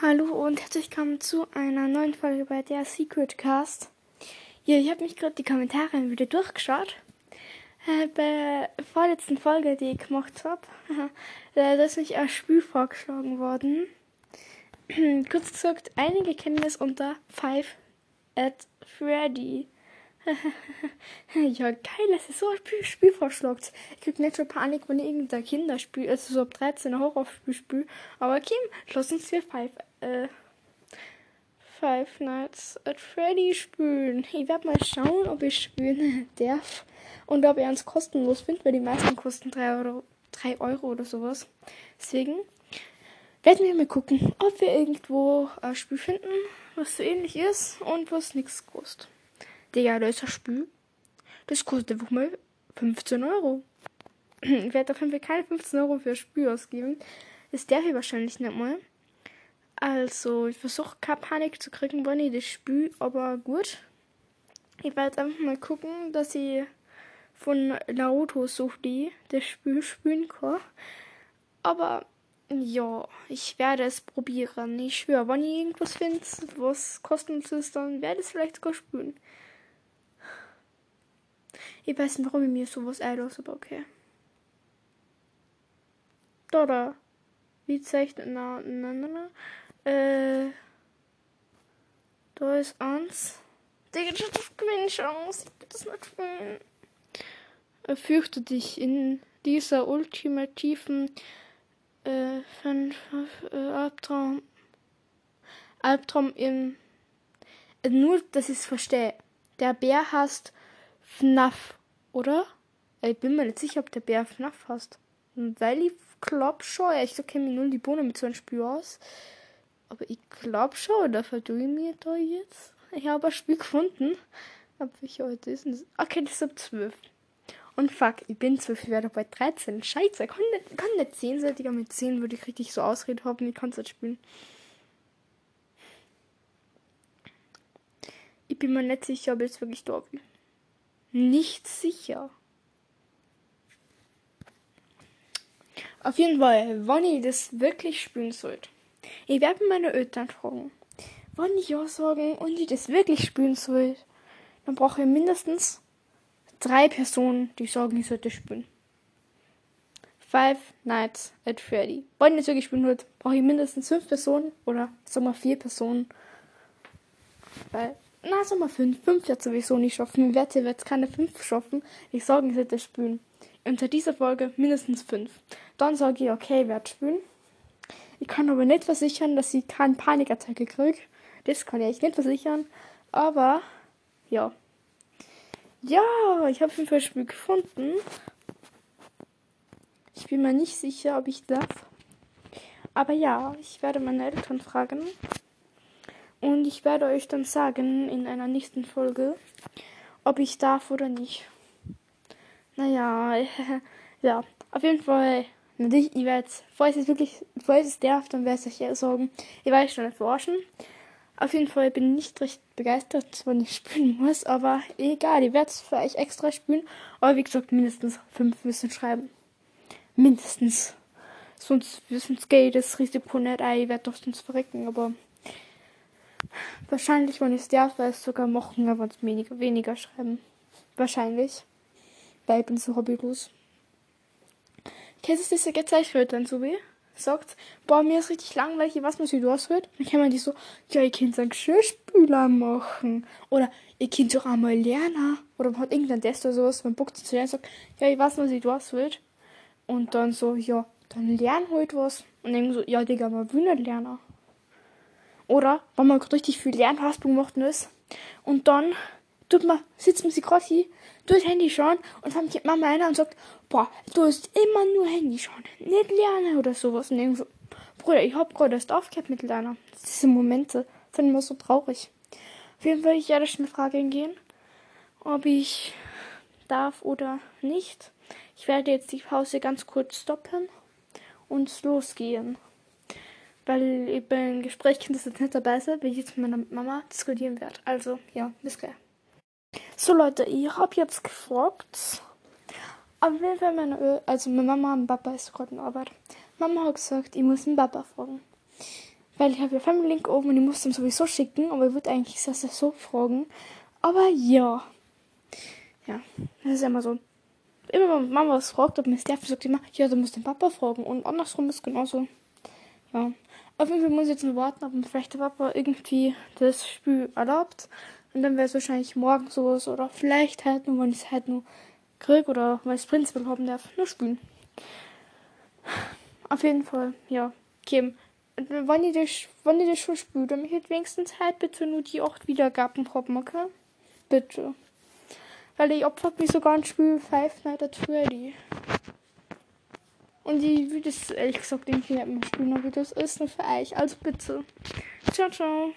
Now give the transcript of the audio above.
Hallo und herzlich willkommen zu einer neuen Folge bei der Secret Cast. Ja, ich habe mich gerade die Kommentare wieder durchgeschaut. Äh, bei der vorletzten Folge, die ich gemacht habe, da ist mich ein Spiel vorgeschlagen worden. Kurz gesagt, einige kennen es unter Five at Freddy. ja, geil, dass ihr so ein Spiel, Spiel vorschlagt. Ich krieg nicht schon Panik, wenn ich irgendein Kinderspiel, also so ab 13 Horrorspiel spiele. Aber Kim, lass uns hier Five, äh, Five Nights at Freddy spielen. Ich werde mal schauen, ob ich spielen darf. Und ob ihr uns kostenlos findet, weil die meisten kosten 3 Euro, 3 Euro oder sowas. Deswegen werden wir mal gucken, ob wir irgendwo ein Spiel finden, was so ähnlich ist und was nichts kostet. Digga, da ist ein Spiel. Das kostet einfach mal 15 Euro. Ich werde auf jeden Fall keine 15 Euro für ein Spiel ausgeben. Das darf ich wahrscheinlich nicht mal. Also, ich versuche keine Panik zu kriegen, wenn ich das spiele, aber gut. Ich werde einfach mal gucken, dass ich von Naruto die das Spiel spielen kann. Aber ja, ich werde es probieren. Ich schwöre, wenn ich irgendwas finde, was kostenlos ist, dann werde ich es vielleicht sogar spielen. Ich weiß nicht, warum ich mir sowas einlasse, aber okay. Da, da. Wie zeichnet. Na, na, na, na. Äh. Da ist eins. Digga, das ist Gewinnchance. Ich will das nicht spielen. Fürchte dich in dieser ultimativen äh, äh, Albtraum. Albtraum im. Nur, dass ich es verstehe. Der Bär heißt FNAF oder? Ich bin mir nicht sicher, ob der Bär FNAF hast. Weil ich glaube schon, ja, ich kenne mir nur die Bohne mit so einem Spiel aus. Aber ich glaube schon, da verdue ich mir da jetzt. Ich habe ein Spiel gefunden. Ab welcher heute ist das? Okay, das ist ab 12. Und fuck, ich bin 12, ich werde bei 13. Scheiße, ich kann nicht, kann nicht 10 sein. Mit 10 würde ich richtig so Ausrede haben, ich kann es nicht spielen. Ich bin mir nicht sicher, ob ich es wirklich da bin. Nicht sicher. Auf jeden Fall, wenn ich das wirklich spielen sollte, ich werde meine Eltern fragen. Wenn ich ja sagen und ich das wirklich spielen soll, dann brauche ich mindestens drei Personen, die sagen, ich sollte spielen. Five Nights at Freddy. Wenn ich das wirklich spielen würde, brauche ich mindestens fünf Personen oder sagen wir vier Personen. Weil, na, sagen wir fünf. Fünf wird sowieso nicht schaffen. Ich werde jetzt keine fünf schaffen. Ich sage, ich sollte spielen. Unter dieser Folge mindestens fünf. Dann sage ich, okay, ich werde spielen. Ich kann aber nicht versichern, dass ich keine Panikattacke kriege. Das kann ich nicht versichern. Aber, ja. Ja, ich habe ein Spiel gefunden. Ich bin mir nicht sicher, ob ich darf. Aber ja, ich werde meine Eltern fragen. Und ich werde euch dann sagen in einer nächsten Folge, ob ich darf oder nicht. Naja, ja, auf jeden Fall Natürlich, ich werde, falls es wirklich, falls es darf, dann werde ich euch sagen, ich werde schon nicht verarschen. Auf jeden Fall bin ich nicht recht begeistert, wenn ich spielen muss, aber egal, ich werde es für euch extra spielen. Aber wie gesagt, mindestens fünf müssen schreiben. Mindestens. Sonst, sonst geht das Risiko nicht ein, ich werde doch sonst verrecken, aber wahrscheinlich, wenn ich darf, werde ich sogar machen, aber weniger, weniger schreiben. Wahrscheinlich. Weil ich bin so hobbylos. Kennst du diese dann so wie? Sagt, boah, mir ist richtig langweilig, was muss ich aushört? Dann kann man die so, ja, ihr könnt einen Geschirrspüler machen. Oder ihr könnt doch einmal lernen. Oder man hat irgendein Test oder sowas, man bockt zu lernen, sagt, ja, ich weiß, was ich aushört. Und dann so, ja, dann lern halt was. Und dann so, ja, Digga, man will nicht lernen. Oder, wenn man richtig viel Lernhaspung macht ist. Und dann tut man, sitzt man sich gerade hier, das Handy schauen und dann kommt Mama einer und sagt, boah, du hast immer nur Handy schauen, nicht lernen oder sowas. Und so, Bruder, ich hab gerade erst aufgehört mit Lernen. Diese Momente sind immer so traurig. Auf jeden Fall ich werde schon eine Frage hingehen, ob ich darf oder nicht. Ich werde jetzt die Pause ganz kurz stoppen und losgehen. Weil ich beim Gespräch das jetzt nicht dabei sein, weil ich jetzt mit meiner Mama diskutieren werde. Also, ja, bis gleich. So Leute, ich habe jetzt gefragt. Auf jeden Fall meine, also meine Mama und Papa ist gerade in Arbeit. Mama hat gesagt, ich muss den Papa fragen. Weil ich habe ja Family Link oben und ich muss ihm sowieso schicken, aber ich würde eigentlich das so fragen. Aber ja. Ja, das ist immer so. Immer wenn Mama was fragt, ob mir Steffi sagt immer, ja, du musst den Papa fragen. Und andersrum ist genauso. Ja. Auf jeden Fall muss ich jetzt nur warten, ob vielleicht der Papa irgendwie das Spiel erlaubt. Und dann wäre es wahrscheinlich morgen sowas oder vielleicht halt nur, wenn ich es halt nur krieg oder weil ich es prinzipiell haben darf, nur spielen. Auf jeden Fall, ja. Okay. Wenn ihr das, wenn ihr das schon spielt, dann möchtet wenigstens halt bitte nur die 8 Wiedergaben haben, okay? Bitte. Weil ich opfert mich sogar ein Spiel Five Nights at Freddy. Und ich will das ehrlich gesagt irgendwie nicht mehr spielen, wie das ist, nur für euch. Also bitte. Ciao, ciao.